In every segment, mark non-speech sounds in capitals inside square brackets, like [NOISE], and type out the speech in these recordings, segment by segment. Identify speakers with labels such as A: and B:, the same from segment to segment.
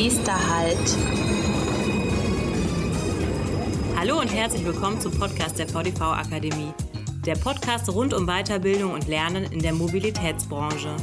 A: Nächster Halt.
B: Hallo und herzlich willkommen zum Podcast der VDV Akademie. Der Podcast rund um Weiterbildung und Lernen in der Mobilitätsbranche.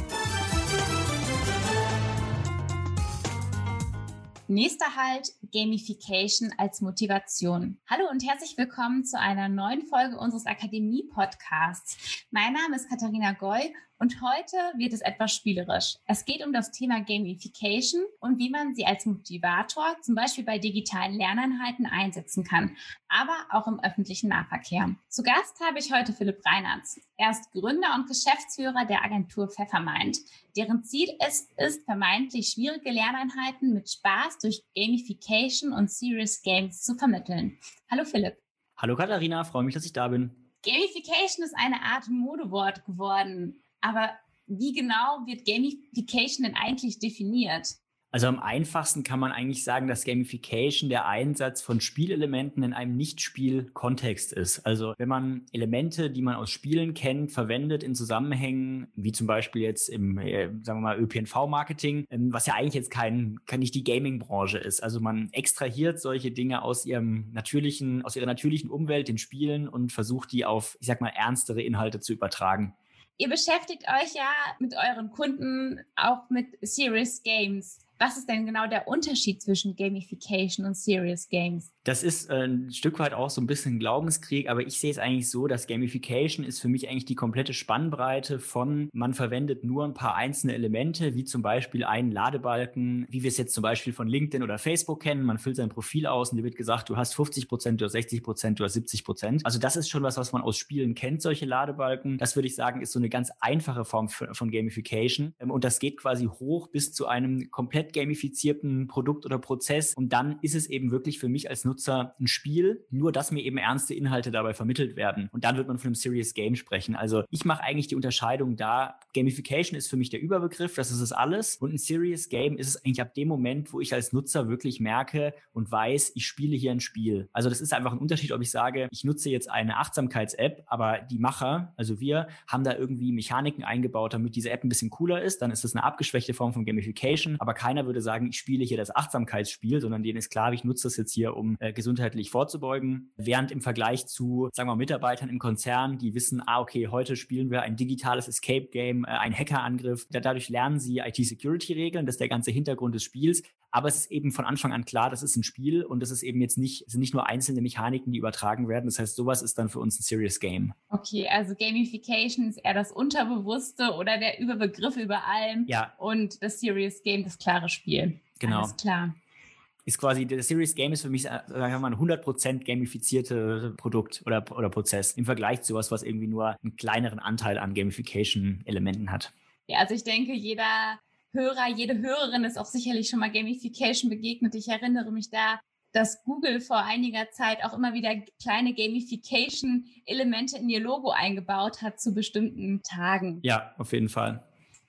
A: Nächster Halt Gamification als Motivation. Hallo und herzlich willkommen zu einer neuen Folge unseres Akademie-Podcasts. Mein Name ist Katharina Goy und heute wird es etwas spielerisch. Es geht um das Thema Gamification und wie man sie als Motivator zum Beispiel bei digitalen Lerneinheiten einsetzen kann, aber auch im öffentlichen Nahverkehr. Zu Gast habe ich heute Philipp Reinhardt. Er ist Gründer und Geschäftsführer der Agentur Pfeffermind, deren Ziel es ist, vermeintlich schwierige Lerneinheiten mit Spaß durch Gamification und Serious Games zu vermitteln. Hallo Philipp.
C: Hallo Katharina, freue mich, dass ich da bin.
A: Gamification ist eine Art Modewort geworden. Aber wie genau wird Gamification denn eigentlich definiert?
C: Also am einfachsten kann man eigentlich sagen, dass Gamification der Einsatz von Spielelementen in einem Nicht-Spiel-Kontext ist. Also wenn man Elemente, die man aus Spielen kennt, verwendet in Zusammenhängen, wie zum Beispiel jetzt im, äh, sagen wir mal, ÖPNV-Marketing, ähm, was ja eigentlich jetzt kein, kein nicht die Gaming-Branche ist. Also man extrahiert solche Dinge aus ihrem natürlichen, aus ihrer natürlichen Umwelt, den Spielen und versucht die auf, ich sag mal, ernstere Inhalte zu übertragen.
A: Ihr beschäftigt euch ja mit euren Kunden auch mit Serious Games. Was ist denn genau der Unterschied zwischen Gamification und Serious Games?
C: Das ist äh, ein Stück weit auch so ein bisschen Glaubenskrieg, aber ich sehe es eigentlich so, dass Gamification ist für mich eigentlich die komplette Spannbreite von, man verwendet nur ein paar einzelne Elemente, wie zum Beispiel einen Ladebalken, wie wir es jetzt zum Beispiel von LinkedIn oder Facebook kennen. Man füllt sein Profil aus und dir wird gesagt, du hast 50 Prozent, du hast 60 Prozent, du hast 70 Prozent. Also das ist schon was, was man aus Spielen kennt, solche Ladebalken. Das würde ich sagen, ist so eine ganz einfache Form von Gamification. Ähm, und das geht quasi hoch bis zu einem komplett gamifizierten Produkt oder Prozess. Und dann ist es eben wirklich für mich als Nutzer ein Spiel, nur dass mir eben ernste Inhalte dabei vermittelt werden. Und dann wird man von einem Serious Game sprechen. Also ich mache eigentlich die Unterscheidung da. Gamification ist für mich der Überbegriff, das ist es alles. Und ein Serious Game ist es eigentlich ab dem Moment, wo ich als Nutzer wirklich merke und weiß, ich spiele hier ein Spiel. Also das ist einfach ein Unterschied, ob ich sage, ich nutze jetzt eine Achtsamkeits-App, aber die Macher, also wir, haben da irgendwie Mechaniken eingebaut, damit diese App ein bisschen cooler ist. Dann ist das eine abgeschwächte Form von Gamification. Aber keiner würde sagen, ich spiele hier das Achtsamkeitsspiel, sondern denen ist klar, ich nutze das jetzt hier, um äh, gesundheitlich vorzubeugen. Während im Vergleich zu, sagen wir, Mitarbeitern im Konzern, die wissen, ah, okay, heute spielen wir ein digitales Escape-Game, äh, ein Hackerangriff. Dadurch lernen sie IT-Security-Regeln, das ist der ganze Hintergrund des Spiels. Aber es ist eben von Anfang an klar, das ist ein Spiel und das ist eben jetzt nicht, sind nicht nur einzelne Mechaniken, die übertragen werden. Das heißt, sowas ist dann für uns ein Serious Game.
A: Okay, also Gamification ist eher das Unterbewusste oder der Überbegriff über allem.
C: Ja.
A: Und das Serious Game, das klare Spiel.
C: Genau.
A: Alles klar
C: ist quasi, der Serious Game ist für mich, sagen wir mal, ein 100% gamifizierte Produkt oder, oder Prozess im Vergleich zu was, was irgendwie nur einen kleineren Anteil an Gamification-Elementen hat.
A: Ja, also ich denke, jeder Hörer, jede Hörerin ist auch sicherlich schon mal Gamification begegnet. Ich erinnere mich da, dass Google vor einiger Zeit auch immer wieder kleine Gamification-Elemente in ihr Logo eingebaut hat zu bestimmten Tagen.
C: Ja, auf jeden Fall.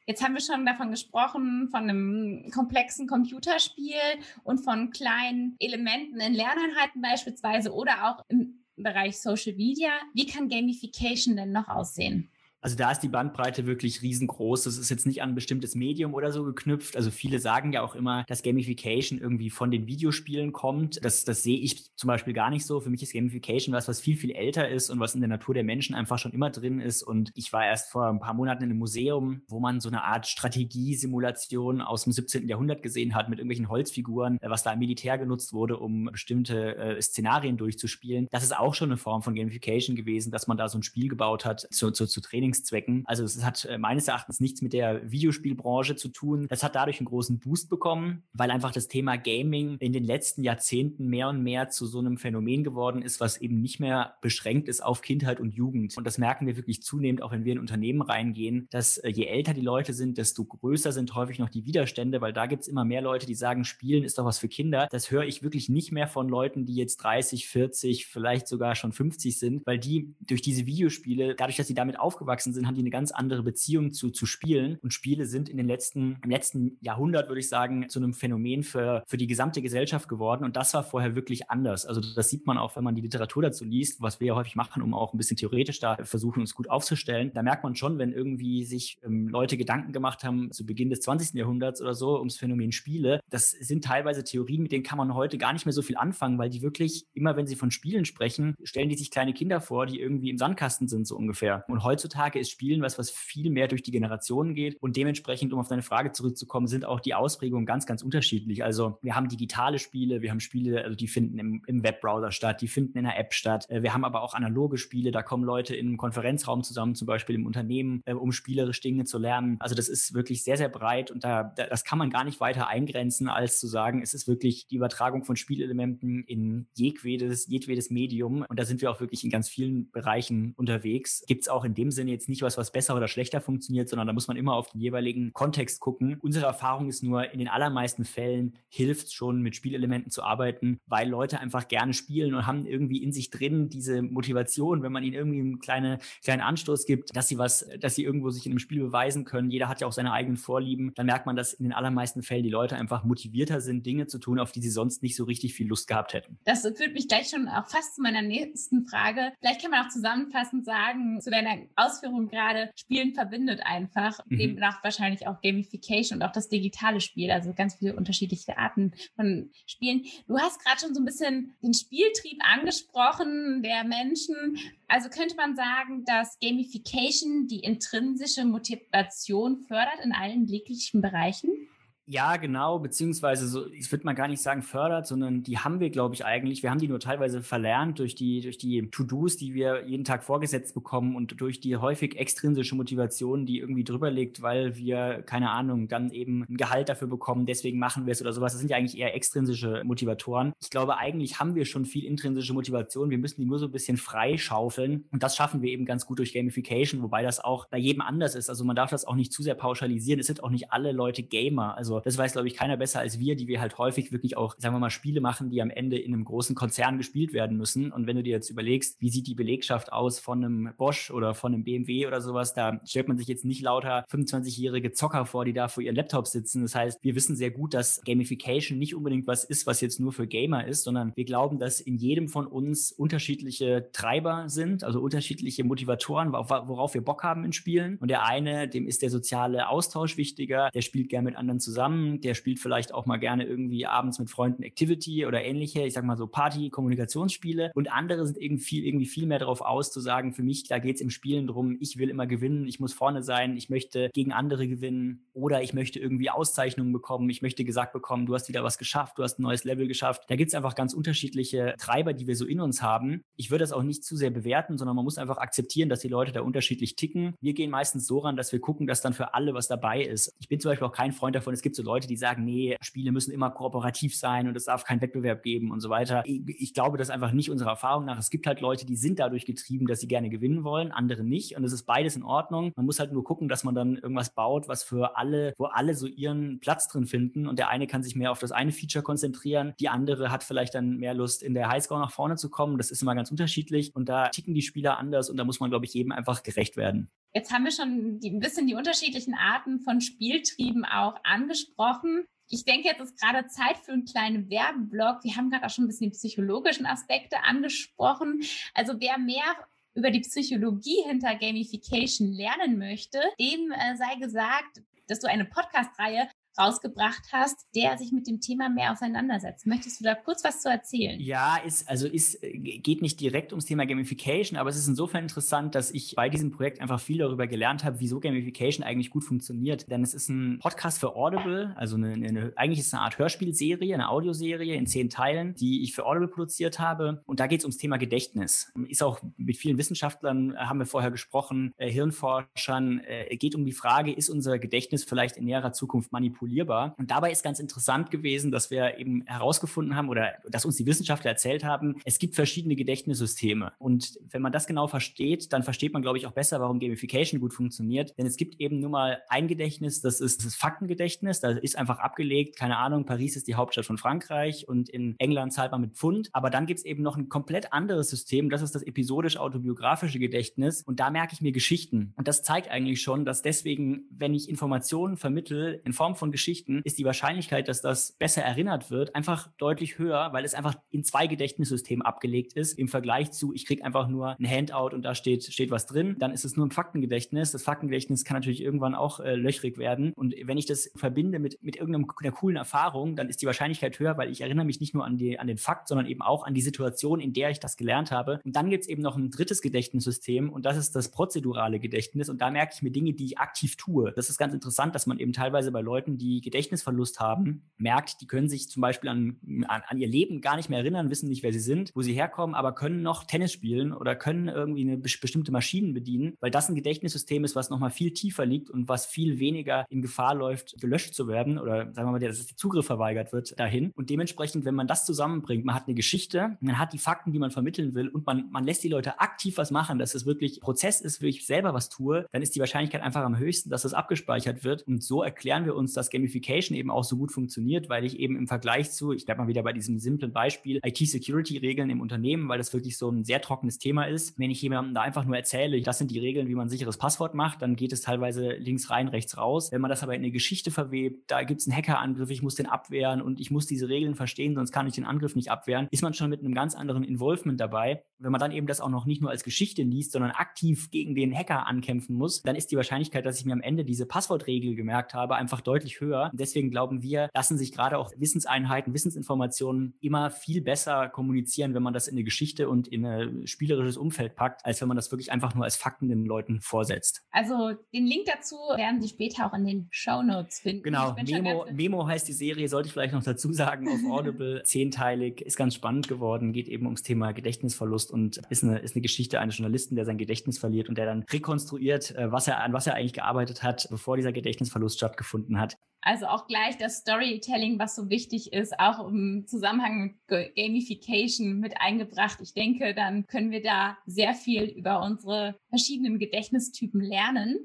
A: Jetzt haben wir schon davon gesprochen, von einem komplexen Computerspiel und von kleinen Elementen in Lerneinheiten beispielsweise oder auch im Bereich Social Media. Wie kann Gamification denn noch aussehen?
C: Also da ist die Bandbreite wirklich riesengroß. Das ist jetzt nicht an ein bestimmtes Medium oder so geknüpft. Also viele sagen ja auch immer, dass Gamification irgendwie von den Videospielen kommt. Das, das sehe ich zum Beispiel gar nicht so. Für mich ist Gamification was, was viel, viel älter ist und was in der Natur der Menschen einfach schon immer drin ist. Und ich war erst vor ein paar Monaten in einem Museum, wo man so eine Art Strategiesimulation aus dem 17. Jahrhundert gesehen hat mit irgendwelchen Holzfiguren, was da im Militär genutzt wurde, um bestimmte äh, Szenarien durchzuspielen. Das ist auch schon eine Form von Gamification gewesen, dass man da so ein Spiel gebaut hat zu, zu, zu Trainings Trainingszwecken. Also es hat äh, meines Erachtens nichts mit der Videospielbranche zu tun. Das hat dadurch einen großen Boost bekommen, weil einfach das Thema Gaming in den letzten Jahrzehnten mehr und mehr zu so einem Phänomen geworden ist, was eben nicht mehr beschränkt ist auf Kindheit und Jugend. Und das merken wir wirklich zunehmend, auch wenn wir in Unternehmen reingehen, dass äh, je älter die Leute sind, desto größer sind häufig noch die Widerstände, weil da gibt es immer mehr Leute, die sagen, Spielen ist doch was für Kinder. Das höre ich wirklich nicht mehr von Leuten, die jetzt 30, 40, vielleicht sogar schon 50 sind, weil die durch diese Videospiele, dadurch, dass sie damit aufgewachsen aufgewachsen sind, haben die eine ganz andere Beziehung zu, zu Spielen. Und Spiele sind in den letzten, im letzten Jahrhundert, würde ich sagen, zu einem Phänomen für, für die gesamte Gesellschaft geworden. Und das war vorher wirklich anders. Also das sieht man auch, wenn man die Literatur dazu liest, was wir ja häufig machen, um auch ein bisschen theoretisch da versuchen, uns gut aufzustellen. Da merkt man schon, wenn irgendwie sich ähm, Leute Gedanken gemacht haben, zu Beginn des 20. Jahrhunderts oder so, ums Phänomen Spiele, das sind teilweise Theorien, mit denen kann man heute gar nicht mehr so viel anfangen, weil die wirklich, immer wenn sie von Spielen sprechen, stellen die sich kleine Kinder vor, die irgendwie im Sandkasten sind, so ungefähr. Und heutzutage ist Spielen was, was viel mehr durch die Generationen geht. Und dementsprechend, um auf deine Frage zurückzukommen, sind auch die Ausprägungen ganz, ganz unterschiedlich. Also wir haben digitale Spiele, wir haben Spiele, also die finden im, im Webbrowser statt, die finden in einer App statt. Äh, wir haben aber auch analoge Spiele, da kommen Leute in einem Konferenzraum zusammen, zum Beispiel im Unternehmen, äh, um spielerisch Dinge zu lernen. Also das ist wirklich sehr, sehr breit und da, das kann man gar nicht weiter eingrenzen, als zu sagen, es ist wirklich die Übertragung von Spielelementen in jedwedes, jedwedes Medium. Und da sind wir auch wirklich in ganz vielen Bereichen unterwegs. Gibt es auch in dem Sinne jetzt nicht was, was besser oder schlechter funktioniert, sondern da muss man immer auf den jeweiligen Kontext gucken. Unsere Erfahrung ist nur, in den allermeisten Fällen hilft es schon, mit Spielelementen zu arbeiten, weil Leute einfach gerne spielen und haben irgendwie in sich drin diese Motivation, wenn man ihnen irgendwie einen kleine, kleinen Anstoß gibt, dass sie was, dass sie irgendwo sich in einem Spiel beweisen können. Jeder hat ja auch seine eigenen Vorlieben. Dann merkt man, dass in den allermeisten Fällen die Leute einfach motivierter sind, Dinge zu tun, auf die sie sonst nicht so richtig viel Lust gehabt hätten.
A: Das führt mich gleich schon auch fast zu meiner nächsten Frage. Vielleicht kann man auch zusammenfassend sagen, zu deiner Ausführung gerade, Spielen verbindet einfach, mhm. demnach wahrscheinlich auch Gamification und auch das digitale Spiel, also ganz viele unterschiedliche Arten von Spielen. Du hast gerade schon so ein bisschen den Spieltrieb angesprochen der Menschen. Also könnte man sagen, dass Gamification die intrinsische Motivation fördert in allen jeglichen Bereichen?
C: Ja, genau, beziehungsweise so, ich würde mal gar nicht sagen fördert, sondern die haben wir, glaube ich, eigentlich. Wir haben die nur teilweise verlernt durch die, durch die To-Dos, die wir jeden Tag vorgesetzt bekommen und durch die häufig extrinsische Motivation, die irgendwie drüber liegt, weil wir, keine Ahnung, dann eben ein Gehalt dafür bekommen, deswegen machen wir es oder sowas. Das sind ja eigentlich eher extrinsische Motivatoren. Ich glaube, eigentlich haben wir schon viel intrinsische Motivation. Wir müssen die nur so ein bisschen freischaufeln. Und das schaffen wir eben ganz gut durch Gamification, wobei das auch bei jedem anders ist. Also man darf das auch nicht zu sehr pauschalisieren. Es sind auch nicht alle Leute Gamer. Also das weiß, glaube ich, keiner besser als wir, die wir halt häufig wirklich auch, sagen wir mal, Spiele machen, die am Ende in einem großen Konzern gespielt werden müssen. Und wenn du dir jetzt überlegst, wie sieht die Belegschaft aus von einem Bosch oder von einem BMW oder sowas, da stellt man sich jetzt nicht lauter 25-jährige Zocker vor, die da vor ihren Laptops sitzen. Das heißt, wir wissen sehr gut, dass Gamification nicht unbedingt was ist, was jetzt nur für Gamer ist, sondern wir glauben, dass in jedem von uns unterschiedliche Treiber sind, also unterschiedliche Motivatoren, worauf wir Bock haben in Spielen. Und der eine, dem ist der soziale Austausch wichtiger, der spielt gern mit anderen zusammen zusammen, der spielt vielleicht auch mal gerne irgendwie abends mit Freunden Activity oder ähnliche, ich sag mal so Party-Kommunikationsspiele und andere sind irgendwie viel, irgendwie viel mehr darauf aus zu sagen, für mich, da geht es im Spielen drum, ich will immer gewinnen, ich muss vorne sein, ich möchte gegen andere gewinnen oder ich möchte irgendwie Auszeichnungen bekommen, ich möchte gesagt bekommen, du hast wieder was geschafft, du hast ein neues Level geschafft. Da gibt es einfach ganz unterschiedliche Treiber, die wir so in uns haben. Ich würde das auch nicht zu sehr bewerten, sondern man muss einfach akzeptieren, dass die Leute da unterschiedlich ticken. Wir gehen meistens so ran, dass wir gucken, dass dann für alle was dabei ist. Ich bin zum Beispiel auch kein Freund davon, es gibt so Leute, die sagen, nee, Spiele müssen immer kooperativ sein und es darf keinen Wettbewerb geben und so weiter. Ich, ich glaube, das einfach nicht unserer Erfahrung nach. Es gibt halt Leute, die sind dadurch getrieben, dass sie gerne gewinnen wollen, andere nicht. Und es ist beides in Ordnung. Man muss halt nur gucken, dass man dann irgendwas baut, was für alle, wo alle so ihren Platz drin finden. Und der eine kann sich mehr auf das eine Feature konzentrieren, die andere hat vielleicht dann mehr Lust, in der Highscore nach vorne zu kommen. Das ist immer ganz unterschiedlich. Und da ticken die Spieler anders und da muss man, glaube ich, jedem einfach gerecht werden.
A: Jetzt haben wir schon die, ein bisschen die unterschiedlichen Arten von Spieltrieben auch angesprochen. Ich denke, jetzt ist gerade Zeit für einen kleinen Werbeblock. Wir haben gerade auch schon ein bisschen die psychologischen Aspekte angesprochen. Also wer mehr über die Psychologie hinter Gamification lernen möchte, dem äh, sei gesagt, dass du eine Podcast-Reihe rausgebracht hast, der sich mit dem Thema mehr auseinandersetzt. Möchtest du da kurz was zu erzählen?
C: Ja, ist, also ist, geht nicht direkt ums Thema Gamification, aber es ist insofern interessant, dass ich bei diesem Projekt einfach viel darüber gelernt habe, wieso Gamification eigentlich gut funktioniert. Denn es ist ein Podcast für Audible, also eine, eine eigentlich ist es eine Art Hörspielserie, eine Audioserie in zehn Teilen, die ich für Audible produziert habe. Und da geht es ums Thema Gedächtnis. Ist auch mit vielen Wissenschaftlern, äh, haben wir vorher gesprochen, äh, Hirnforschern, äh, geht um die Frage, ist unser Gedächtnis vielleicht in näherer Zukunft manipuliert? Manipulierbar. Und dabei ist ganz interessant gewesen, dass wir eben herausgefunden haben oder dass uns die Wissenschaftler erzählt haben, es gibt verschiedene Gedächtnissysteme. Und wenn man das genau versteht, dann versteht man, glaube ich, auch besser, warum Gamification gut funktioniert. Denn es gibt eben nur mal ein Gedächtnis, das ist das Faktengedächtnis. Da ist einfach abgelegt, keine Ahnung, Paris ist die Hauptstadt von Frankreich und in England zahlt man mit Pfund. Aber dann gibt es eben noch ein komplett anderes System, das ist das episodisch-autobiografische Gedächtnis. Und da merke ich mir Geschichten. Und das zeigt eigentlich schon, dass deswegen, wenn ich Informationen vermittle in Form von Geschichten, ist die Wahrscheinlichkeit, dass das besser erinnert wird, einfach deutlich höher, weil es einfach in zwei Gedächtnissystemen abgelegt ist, im Vergleich zu, ich kriege einfach nur ein Handout und da steht, steht was drin. Dann ist es nur ein Faktengedächtnis. Das Faktengedächtnis kann natürlich irgendwann auch äh, löchrig werden. Und wenn ich das verbinde mit, mit irgendeiner coolen Erfahrung, dann ist die Wahrscheinlichkeit höher, weil ich erinnere mich nicht nur an, die, an den Fakt, sondern eben auch an die Situation, in der ich das gelernt habe. Und dann gibt es eben noch ein drittes Gedächtnissystem und das ist das prozedurale Gedächtnis. Und da merke ich mir Dinge, die ich aktiv tue. Das ist ganz interessant, dass man eben teilweise bei Leuten, die Gedächtnisverlust haben, merkt, die können sich zum Beispiel an, an, an ihr Leben gar nicht mehr erinnern, wissen nicht, wer sie sind, wo sie herkommen, aber können noch Tennis spielen oder können irgendwie eine bestimmte Maschinen bedienen, weil das ein Gedächtnissystem ist, was nochmal viel tiefer liegt und was viel weniger in Gefahr läuft, gelöscht zu werden oder sagen wir mal, dass der Zugriff verweigert wird dahin. Und dementsprechend, wenn man das zusammenbringt, man hat eine Geschichte, man hat die Fakten, die man vermitteln will und man, man lässt die Leute aktiv was machen, dass es wirklich Prozess ist, wo ich selber was tue, dann ist die Wahrscheinlichkeit einfach am höchsten, dass das abgespeichert wird. Und so erklären wir uns, dass Gamification eben auch so gut funktioniert, weil ich eben im Vergleich zu, ich bleibe mal wieder bei diesem simplen Beispiel, IT-Security-Regeln im Unternehmen, weil das wirklich so ein sehr trockenes Thema ist. Wenn ich jemandem da einfach nur erzähle, das sind die Regeln, wie man ein sicheres Passwort macht, dann geht es teilweise links rein, rechts raus. Wenn man das aber in eine Geschichte verwebt, da gibt es einen Hackerangriff, ich muss den abwehren und ich muss diese Regeln verstehen, sonst kann ich den Angriff nicht abwehren, ist man schon mit einem ganz anderen Involvement dabei. Wenn man dann eben das auch noch nicht nur als Geschichte liest, sondern aktiv gegen den Hacker ankämpfen muss, dann ist die Wahrscheinlichkeit, dass ich mir am Ende diese Passwortregel gemerkt habe, einfach deutlich höher. Und deswegen glauben wir, lassen sich gerade auch Wissenseinheiten, Wissensinformationen immer viel besser kommunizieren, wenn man das in eine Geschichte und in ein spielerisches Umfeld packt, als wenn man das wirklich einfach nur als Fakten den Leuten vorsetzt.
A: Also den Link dazu werden Sie später auch in den Show Notes finden.
C: Genau, Memo, Memo heißt die Serie, sollte ich vielleicht noch dazu sagen, auf [LAUGHS] Audible, zehnteilig, ist ganz spannend geworden, geht eben ums Thema Gedächtnisverlust und ist eine, ist eine Geschichte eines Journalisten, der sein Gedächtnis verliert und der dann rekonstruiert, äh, was er, an was er eigentlich gearbeitet hat, bevor dieser Gedächtnisverlust stattgefunden hat.
A: Also auch gleich das Storytelling, was so wichtig ist, auch im Zusammenhang mit Gamification mit eingebracht. Ich denke, dann können wir da sehr viel über unsere verschiedenen Gedächtnistypen lernen.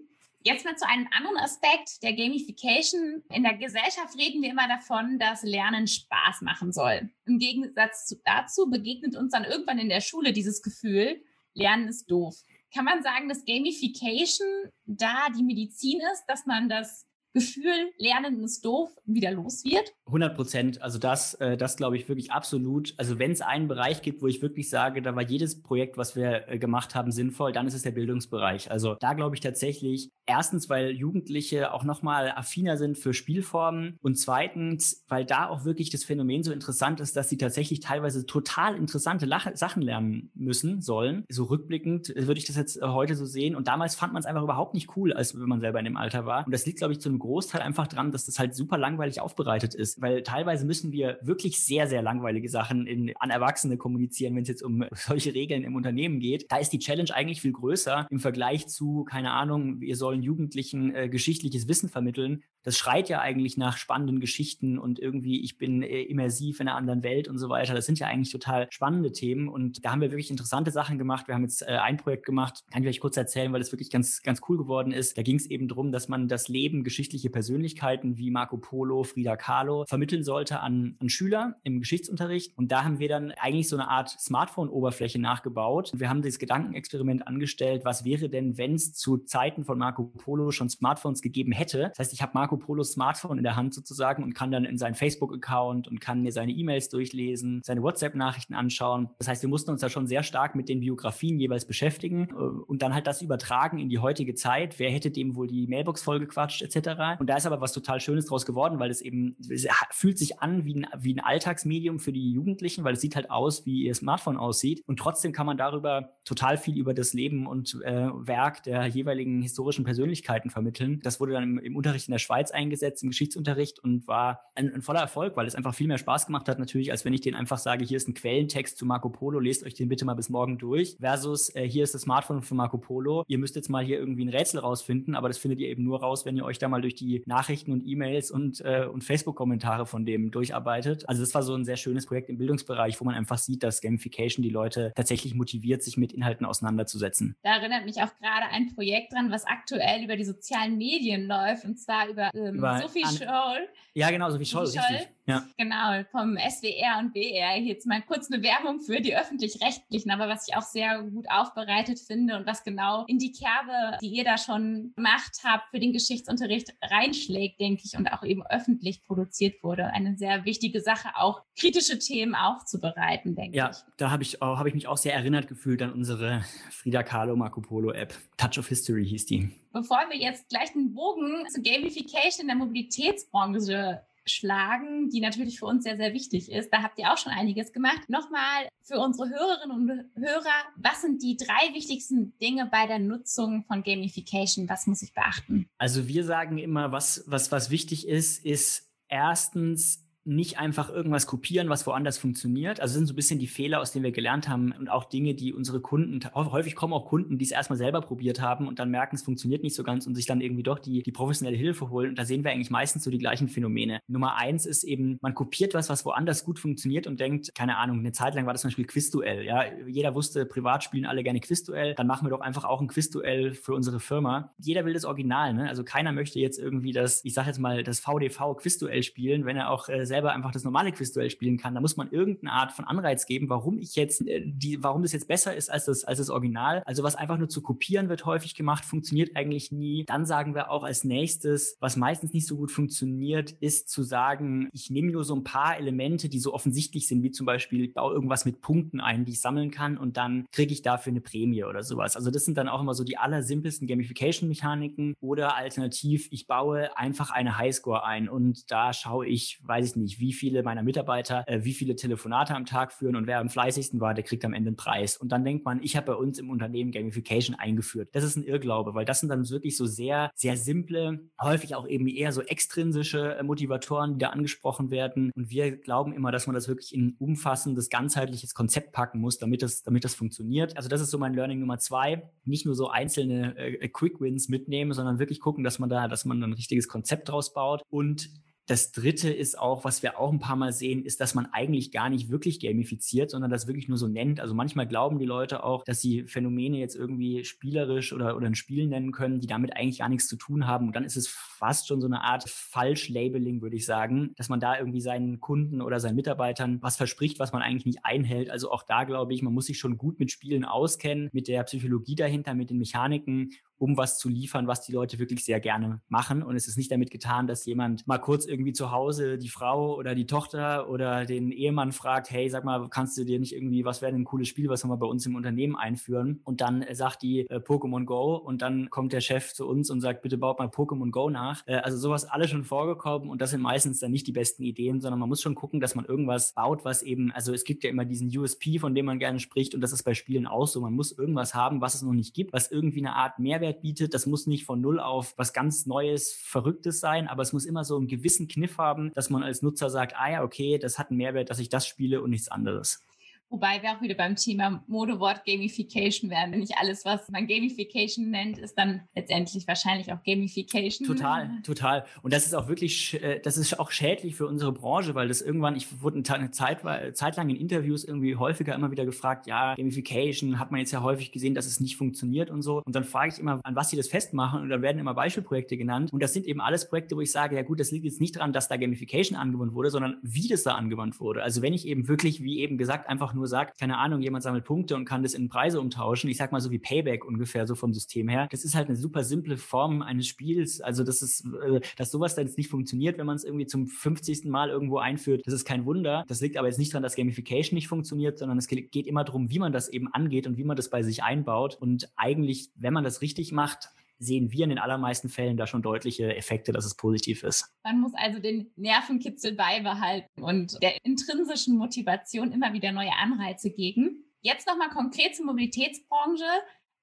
A: Jetzt mal zu einem anderen Aspekt der Gamification. In der Gesellschaft reden wir immer davon, dass Lernen Spaß machen soll. Im Gegensatz dazu begegnet uns dann irgendwann in der Schule dieses Gefühl, Lernen ist doof. Kann man sagen, dass Gamification da die Medizin ist, dass man das Gefühl, Lernen ist doof, wieder los wird?
C: 100 Prozent. Also das, äh, das glaube ich wirklich absolut. Also wenn es einen Bereich gibt, wo ich wirklich sage, da war jedes Projekt, was wir äh, gemacht haben, sinnvoll, dann ist es der Bildungsbereich. Also da glaube ich tatsächlich, erstens, weil Jugendliche auch nochmal affiner sind für Spielformen und zweitens, weil da auch wirklich das Phänomen so interessant ist, dass sie tatsächlich teilweise total interessante Lach Sachen lernen müssen, sollen. So rückblickend würde ich das jetzt äh, heute so sehen und damals fand man es einfach überhaupt nicht cool, als wenn man selber in dem Alter war. Und das liegt, glaube ich, zu einem Großteil einfach dran, dass das halt super langweilig aufbereitet ist, weil teilweise müssen wir wirklich sehr, sehr langweilige Sachen in, an Erwachsene kommunizieren, wenn es jetzt um [LAUGHS] solche Regeln im Unternehmen geht. Da ist die Challenge eigentlich viel größer im Vergleich zu, keine Ahnung, wir sollen Jugendlichen äh, geschichtliches Wissen vermitteln das schreit ja eigentlich nach spannenden Geschichten und irgendwie, ich bin äh, immersiv in einer anderen Welt und so weiter. Das sind ja eigentlich total spannende Themen und da haben wir wirklich interessante Sachen gemacht. Wir haben jetzt äh, ein Projekt gemacht, kann ich euch kurz erzählen, weil es wirklich ganz, ganz cool geworden ist. Da ging es eben darum, dass man das Leben geschichtliche Persönlichkeiten wie Marco Polo, Frida Kahlo vermitteln sollte an, an Schüler im Geschichtsunterricht. Und da haben wir dann eigentlich so eine Art Smartphone-Oberfläche nachgebaut. Wir haben das Gedankenexperiment angestellt, was wäre denn, wenn es zu Zeiten von Marco Polo schon Smartphones gegeben hätte. Das heißt, ich habe Marco Marco Polos Smartphone in der Hand sozusagen und kann dann in seinen Facebook-Account und kann mir seine E-Mails durchlesen, seine WhatsApp-Nachrichten anschauen. Das heißt, wir mussten uns da schon sehr stark mit den Biografien jeweils beschäftigen äh, und dann halt das übertragen in die heutige Zeit. Wer hätte dem wohl die Mailbox vollgequatscht etc. Und da ist aber was total Schönes draus geworden, weil es eben es fühlt sich an wie ein, wie ein Alltagsmedium für die Jugendlichen, weil es sieht halt aus, wie ihr Smartphone aussieht. Und trotzdem kann man darüber total viel über das Leben und äh, Werk der jeweiligen historischen Persönlichkeiten vermitteln. Das wurde dann im, im Unterricht in der Schweiz Schweiz eingesetzt im Geschichtsunterricht und war ein, ein, voller Erfolg, weil es einfach viel mehr Spaß gemacht hat natürlich, als wenn ich den einfach sage, hier ist ein Quellentext zu Marco Polo, lest euch den bitte mal bis morgen durch, versus äh, hier ist das Smartphone von Marco Polo, ihr müsst jetzt mal hier irgendwie ein Rätsel rausfinden, aber das findet ihr eben nur raus, wenn ihr euch da mal durch durch die Nachrichten und E-Mails und, äh, und Facebook-Kommentare von dem durcharbeitet. Also das war so ein sehr schönes Projekt im Bildungsbereich, wo man einfach sieht, dass Gamification die Leute tatsächlich motiviert, sich mit Inhalten auseinanderzusetzen.
A: Da erinnert mich auch gerade ein Projekt dran, was aktuell über die sozialen Medien läuft, und zwar über, ähm, Sophie Scholl.
C: Ja, genau, Sophie Scholl, Scholl. richtig. Ja.
A: Genau, vom SWR und BR. Jetzt mal kurz eine Werbung für die öffentlich-rechtlichen, aber was ich auch sehr gut aufbereitet finde und was genau in die Kerbe, die ihr da schon gemacht habt, für den Geschichtsunterricht reinschlägt, denke ich, und auch eben öffentlich produziert wurde. Eine sehr wichtige Sache, auch kritische Themen aufzubereiten, denke
C: ja,
A: ich.
C: Ja, da habe ich, hab ich mich auch sehr erinnert gefühlt an unsere Frida Kahlo Marco Polo App. Touch of History hieß die.
A: Bevor wir jetzt gleich den Bogen zu Gamification in der Mobilitätsbranche schlagen, die natürlich für uns sehr, sehr wichtig ist. Da habt ihr auch schon einiges gemacht. Nochmal für unsere Hörerinnen und Hörer, was sind die drei wichtigsten Dinge bei der Nutzung von Gamification? Was muss ich beachten?
C: Also wir sagen immer, was, was, was wichtig ist, ist erstens nicht einfach irgendwas kopieren, was woanders funktioniert. Also sind so ein bisschen die Fehler, aus denen wir gelernt haben und auch Dinge, die unsere Kunden, häufig kommen auch Kunden, die es erstmal selber probiert haben und dann merken, es funktioniert nicht so ganz und sich dann irgendwie doch die, die professionelle Hilfe holen. Und da sehen wir eigentlich meistens so die gleichen Phänomene. Nummer eins ist eben, man kopiert was, was woanders gut funktioniert und denkt, keine Ahnung, eine Zeit lang war das zum Beispiel Quizduell. Ja, jeder wusste, privat spielen alle gerne Quizduell. Dann machen wir doch einfach auch ein Quizduell für unsere Firma. Jeder will das Original, ne? Also keiner möchte jetzt irgendwie das, ich sage jetzt mal, das VDV Quizduell spielen, wenn er auch äh, selber einfach das normale Quizduell spielen kann. Da muss man irgendeine Art von Anreiz geben, warum ich jetzt, äh, die, warum das jetzt besser ist als das, als das Original. Also was einfach nur zu kopieren wird häufig gemacht, funktioniert eigentlich nie. Dann sagen wir auch als nächstes, was meistens nicht so gut funktioniert, ist zu sagen, ich nehme nur so ein paar Elemente, die so offensichtlich sind, wie zum Beispiel, ich baue irgendwas mit Punkten ein, die ich sammeln kann und dann kriege ich dafür eine Prämie oder sowas. Also das sind dann auch immer so die allersimpelsten Gamification-Mechaniken oder alternativ, ich baue einfach eine Highscore ein und da schaue ich, weiß ich nicht, wie viele meiner Mitarbeiter äh, wie viele Telefonate am Tag führen und wer am fleißigsten war, der kriegt am Ende einen Preis. Und dann denkt man, ich habe bei uns im Unternehmen Gamification eingeführt. Das ist ein Irrglaube, weil das sind dann wirklich so sehr, sehr simple, häufig auch eben eher so extrinsische äh, Motivatoren, die da angesprochen werden. Und wir glauben immer, dass man das wirklich in ein umfassendes, ganzheitliches Konzept packen muss, damit das, damit das funktioniert. Also das ist so mein Learning Nummer zwei. Nicht nur so einzelne äh, Quick Wins mitnehmen, sondern wirklich gucken, dass man da, dass man ein richtiges Konzept draus baut und das dritte ist auch, was wir auch ein paar Mal sehen, ist, dass man eigentlich gar nicht wirklich gamifiziert, sondern das wirklich nur so nennt. Also manchmal glauben die Leute auch, dass sie Phänomene jetzt irgendwie spielerisch oder, oder ein Spiel nennen können, die damit eigentlich gar nichts zu tun haben. Und dann ist es fast schon so eine Art Falsch-Labeling, würde ich sagen, dass man da irgendwie seinen Kunden oder seinen Mitarbeitern was verspricht, was man eigentlich nicht einhält. Also auch da glaube ich, man muss sich schon gut mit Spielen auskennen, mit der Psychologie dahinter, mit den Mechaniken um was zu liefern, was die Leute wirklich sehr gerne machen. Und es ist nicht damit getan, dass jemand mal kurz irgendwie zu Hause die Frau oder die Tochter oder den Ehemann fragt, hey, sag mal, kannst du dir nicht irgendwie, was wäre denn ein cooles Spiel, was wir bei uns im Unternehmen einführen? Und dann äh, sagt die äh, Pokémon Go und dann kommt der Chef zu uns und sagt, bitte baut mal Pokémon Go nach. Äh, also sowas alles schon vorgekommen und das sind meistens dann nicht die besten Ideen, sondern man muss schon gucken, dass man irgendwas baut, was eben, also es gibt ja immer diesen USP, von dem man gerne spricht und das ist bei Spielen auch so. Man muss irgendwas haben, was es noch nicht gibt, was irgendwie eine Art Mehrwert Mehrwert bietet. Das muss nicht von null auf was ganz Neues, Verrücktes sein, aber es muss immer so einen gewissen Kniff haben, dass man als Nutzer sagt, ah ja, okay, das hat einen Mehrwert, dass ich das spiele und nichts anderes.
A: Wobei wir auch wieder beim Thema Modewort Gamification. Wenn nicht alles, was man Gamification nennt, ist dann letztendlich wahrscheinlich auch Gamification.
C: Total, total. Und das ist auch wirklich, äh, das ist auch schädlich für unsere Branche, weil das irgendwann, ich wurde eine Zeit, Zeit lang in Interviews irgendwie häufiger immer wieder gefragt, ja, Gamification hat man jetzt ja häufig gesehen, dass es nicht funktioniert und so. Und dann frage ich immer, an was sie das festmachen und dann werden immer Beispielprojekte genannt. Und das sind eben alles Projekte, wo ich sage, ja gut, das liegt jetzt nicht daran, dass da Gamification angewandt wurde, sondern wie das da angewandt wurde. Also wenn ich eben wirklich, wie eben gesagt, einfach nur nur sagt, keine Ahnung, jemand sammelt Punkte und kann das in Preise umtauschen. Ich sag mal so wie Payback ungefähr so vom System her. Das ist halt eine super simple Form eines Spiels. Also das ist, äh, dass sowas dann jetzt nicht funktioniert, wenn man es irgendwie zum 50. Mal irgendwo einführt, das ist kein Wunder. Das liegt aber jetzt nicht daran, dass Gamification nicht funktioniert, sondern es geht immer darum, wie man das eben angeht und wie man das bei sich einbaut. Und eigentlich, wenn man das richtig macht, sehen wir in den allermeisten Fällen da schon deutliche Effekte, dass es positiv ist.
A: Man muss also den Nervenkitzel beibehalten und der intrinsischen Motivation immer wieder neue Anreize geben. Jetzt nochmal konkret zur Mobilitätsbranche.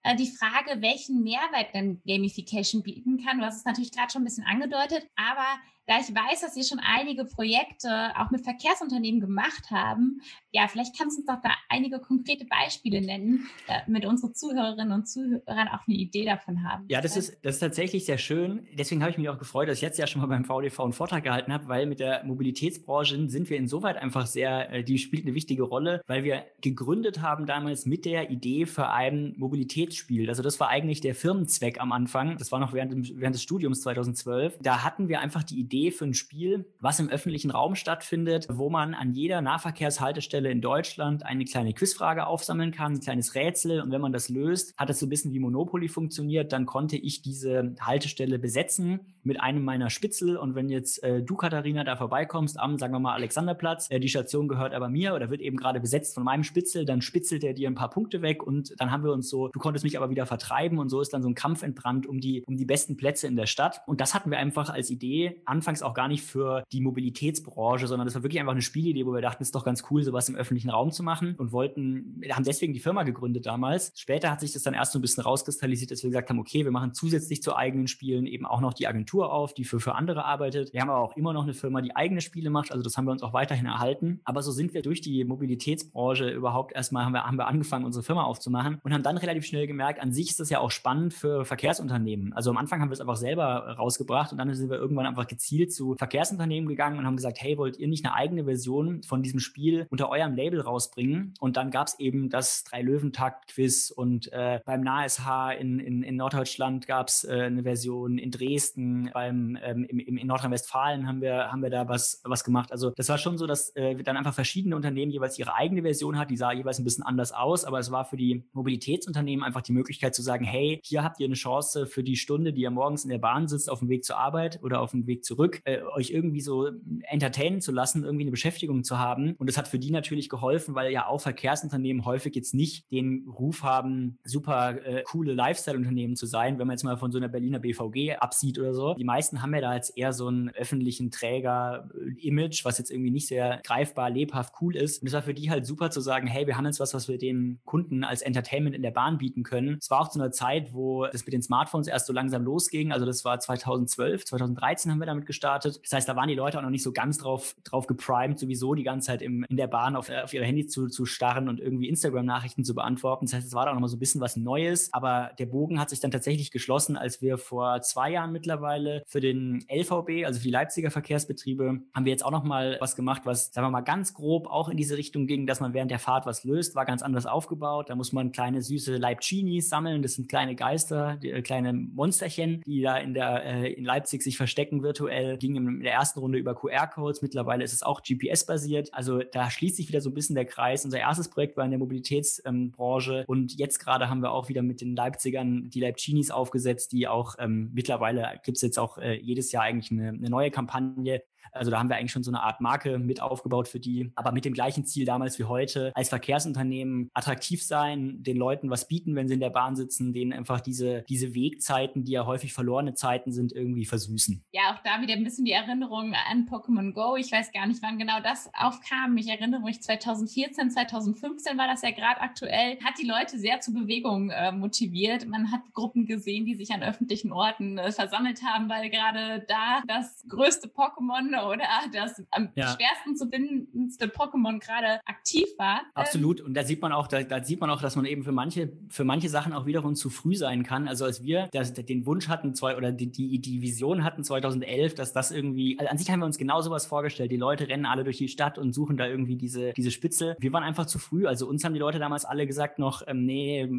A: äh, die Frage, welchen Mehrwert denn Gamification bieten kann. Du hast es natürlich gerade schon ein bisschen angedeutet, aber da ich weiß, dass ihr schon einige Projekte auch mit Verkehrsunternehmen gemacht haben, ja, vielleicht kannst du uns doch da einige konkrete Beispiele nennen, damit unsere Zuhörerinnen und Zuhörer auch eine Idee davon haben.
C: Ja, das ist, das ist tatsächlich sehr schön. Deswegen habe ich mich auch gefreut, dass ich jetzt ja schon mal beim VDV einen Vortrag gehalten habe, weil mit der Mobilitätsbranche sind wir insoweit einfach sehr, äh, die spielt eine wichtige Rolle, weil wir gegründet haben damals mit der Idee für ein Mobilitätsspiel. Also das war eigentlich der Firmenzweck am Anfang. Das war noch während, während des Studiums 2012. Da hatten wir einfach die Idee, Idee für ein Spiel, was im öffentlichen Raum stattfindet, wo man an jeder Nahverkehrshaltestelle in Deutschland eine kleine Quizfrage aufsammeln kann, ein kleines Rätsel. Und wenn man das löst, hat es so ein bisschen wie Monopoly funktioniert, dann konnte ich diese Haltestelle besetzen mit einem meiner Spitzel. Und wenn jetzt äh, du, Katharina, da vorbeikommst am, sagen wir mal, Alexanderplatz, äh, die Station gehört aber mir oder wird eben gerade besetzt von meinem Spitzel, dann spitzelt er dir ein paar Punkte weg und dann haben wir uns so, du konntest mich aber wieder vertreiben und so ist dann so ein Kampf entbrannt um die, um die besten Plätze in der Stadt. Und das hatten wir einfach als Idee Anfang anfangs auch gar nicht für die Mobilitätsbranche, sondern das war wirklich einfach eine Spielidee, wo wir dachten, es ist doch ganz cool, sowas im öffentlichen Raum zu machen und wollten, haben deswegen die Firma gegründet damals. Später hat sich das dann erst so ein bisschen rauskristallisiert, dass wir gesagt haben, okay, wir machen zusätzlich zu eigenen Spielen eben auch noch die Agentur auf, die für, für andere arbeitet. Wir haben aber auch immer noch eine Firma, die eigene Spiele macht, also das haben wir uns auch weiterhin erhalten. Aber so sind wir durch die Mobilitätsbranche überhaupt erstmal, haben wir, haben wir angefangen, unsere Firma aufzumachen und haben dann relativ schnell gemerkt, an sich ist das ja auch spannend für Verkehrsunternehmen. Also am Anfang haben wir es einfach selber rausgebracht und dann sind wir irgendwann einfach gezielt gezielt zu Verkehrsunternehmen gegangen und haben gesagt, hey, wollt ihr nicht eine eigene Version von diesem Spiel unter eurem Label rausbringen? Und dann gab es eben das Drei-Löwentakt-Quiz und äh, beim NASH in, in, in Norddeutschland gab es äh, eine Version, in Dresden, beim, ähm, im, im, in Nordrhein-Westfalen haben wir, haben wir da was, was gemacht. Also das war schon so, dass äh, dann einfach verschiedene Unternehmen jeweils ihre eigene Version hat, die sah jeweils ein bisschen anders aus, aber es war für die Mobilitätsunternehmen einfach die Möglichkeit zu sagen, hey, hier habt ihr eine Chance für die Stunde, die ihr morgens in der Bahn sitzt, auf dem Weg zur Arbeit oder auf dem Weg zurück zurück, äh, euch irgendwie so entertainen zu lassen, irgendwie eine Beschäftigung zu haben. Und das hat für die natürlich geholfen, weil ja auch Verkehrsunternehmen häufig jetzt nicht den Ruf haben, super äh, coole Lifestyle-Unternehmen zu sein, wenn man jetzt mal von so einer Berliner BVG absieht oder so. Die meisten haben ja da jetzt eher so einen öffentlichen Träger-Image, was jetzt irgendwie nicht sehr greifbar, lebhaft, cool ist. Und es war für die halt super zu sagen, hey, wir haben jetzt was, was wir den Kunden als Entertainment in der Bahn bieten können. Es war auch zu einer Zeit, wo das mit den Smartphones erst so langsam losging. Also das war 2012, 2013 haben wir damit gestartet. Das heißt, da waren die Leute auch noch nicht so ganz drauf, drauf geprimed, sowieso die ganze Zeit im, in der Bahn auf, auf ihre Handys zu, zu starren und irgendwie Instagram-Nachrichten zu beantworten. Das heißt, es war da auch noch mal so ein bisschen was Neues. Aber der Bogen hat sich dann tatsächlich geschlossen, als wir vor zwei Jahren mittlerweile für den LVB, also für die Leipziger Verkehrsbetriebe, haben wir jetzt auch noch mal was gemacht, was, sagen wir mal, ganz grob auch in diese Richtung ging, dass man während der Fahrt was löst, war ganz anders aufgebaut. Da muss man kleine süße Leibcinis sammeln. Das sind kleine Geister, die, äh, kleine Monsterchen, die da in der äh, in Leipzig sich verstecken virtuell aktuell ging in der ersten Runde über QR-Codes. Mittlerweile ist es auch GPS-basiert. Also da schließt sich wieder so ein bisschen der Kreis. Unser erstes Projekt war in der Mobilitätsbranche ähm, und jetzt gerade haben wir auch wieder mit den Leipzigern die Leipzinis aufgesetzt, die auch ähm, mittlerweile gibt es jetzt auch äh, jedes Jahr eigentlich eine, eine neue Kampagne, also da haben wir eigentlich schon so eine Art Marke mit aufgebaut für die, aber mit dem gleichen Ziel damals wie heute, als Verkehrsunternehmen attraktiv sein, den Leuten was bieten, wenn sie in der Bahn sitzen, denen einfach diese, diese Wegzeiten, die ja häufig verlorene Zeiten sind, irgendwie versüßen.
A: Ja, auch da wieder ein bisschen die Erinnerung an Pokémon Go. Ich weiß gar nicht, wann genau das aufkam. Ich erinnere mich 2014, 2015 war das ja gerade aktuell, hat die Leute sehr zur Bewegung äh, motiviert. Man hat Gruppen gesehen, die sich an öffentlichen Orten äh, versammelt haben, weil gerade da das größte Pokémon oder das am ja. schwersten zu bindendste Pokémon gerade aktiv war.
C: Absolut. Und da sieht man auch, da, da, sieht man auch, dass man eben für manche, für manche Sachen auch wiederum zu früh sein kann. Also als wir das, den Wunsch hatten, zwei, oder die, die, die Vision hatten 2011, dass das irgendwie, also an sich haben wir uns genau sowas vorgestellt. Die Leute rennen alle durch die Stadt und suchen da irgendwie diese, diese Spitze. Wir waren einfach zu früh. Also uns haben die Leute damals alle gesagt noch, ähm, nee,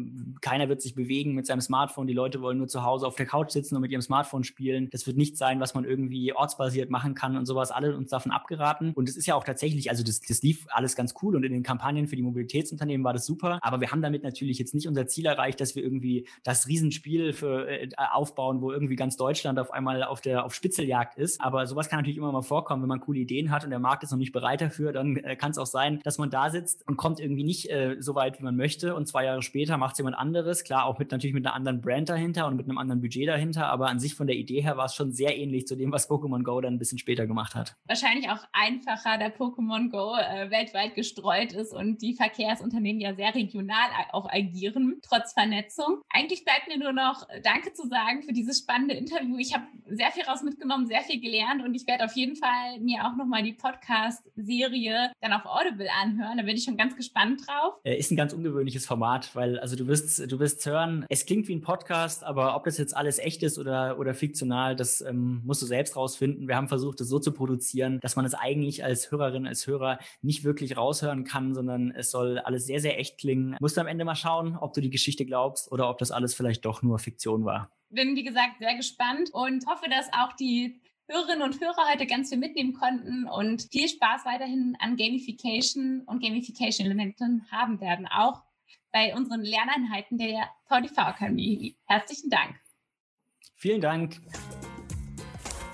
C: keiner wird sich bewegen mit seinem Smartphone. Die Leute wollen nur zu Hause auf der Couch sitzen und mit ihrem Smartphone spielen. Das wird nicht sein, was man irgendwie ortsbasiert machen kann und so sowas alle uns davon abgeraten. Und es ist ja auch tatsächlich, also das, das lief alles ganz cool und in den Kampagnen für die Mobilitätsunternehmen war das super. Aber wir haben damit natürlich jetzt nicht unser Ziel erreicht, dass wir irgendwie das Riesenspiel für, äh, aufbauen, wo irgendwie ganz Deutschland auf einmal auf der auf Spitzeljagd ist. Aber sowas kann natürlich immer mal vorkommen, wenn man coole Ideen hat und der Markt ist noch nicht bereit dafür, dann äh, kann es auch sein, dass man da sitzt und kommt irgendwie nicht äh, so weit, wie man möchte. Und zwei Jahre später macht es jemand anderes. Klar, auch mit natürlich mit einer anderen Brand dahinter und mit einem anderen Budget dahinter. Aber an sich von der Idee her war es schon sehr ähnlich zu dem, was Pokémon Go dann ein bisschen später gemacht hat
A: wahrscheinlich auch einfacher, da Pokémon Go äh, weltweit gestreut ist und die Verkehrsunternehmen ja sehr regional auch agieren. trotz Vernetzung. Eigentlich bleibt mir nur noch Danke zu sagen für dieses spannende Interview. Ich habe sehr viel raus mitgenommen, sehr viel gelernt und ich werde auf jeden Fall mir auch nochmal die Podcast-Serie dann auf Audible anhören. Da bin ich schon ganz gespannt drauf.
C: Äh, ist ein ganz ungewöhnliches Format, weil also du wirst, du wirst hören, es klingt wie ein Podcast, aber ob das jetzt alles echt ist oder, oder fiktional, das ähm, musst du selbst rausfinden. Wir haben versucht, es so zu produzieren, dass man es eigentlich als Hörerin, als Hörer nicht wirklich raushören kann, sondern es soll alles sehr, sehr echt klingen. Musst du am Ende mal schauen, ob du die Geschichte glaubst oder ob das alles vielleicht doch nur Fiktion war.
A: Bin, wie gesagt, sehr gespannt und hoffe, dass auch die Hörerinnen und Hörer heute ganz viel mitnehmen konnten und viel Spaß weiterhin an Gamification und Gamification-Elementen haben werden, auch bei unseren Lerneinheiten der VDV Akademie. Herzlichen Dank.
C: Vielen Dank.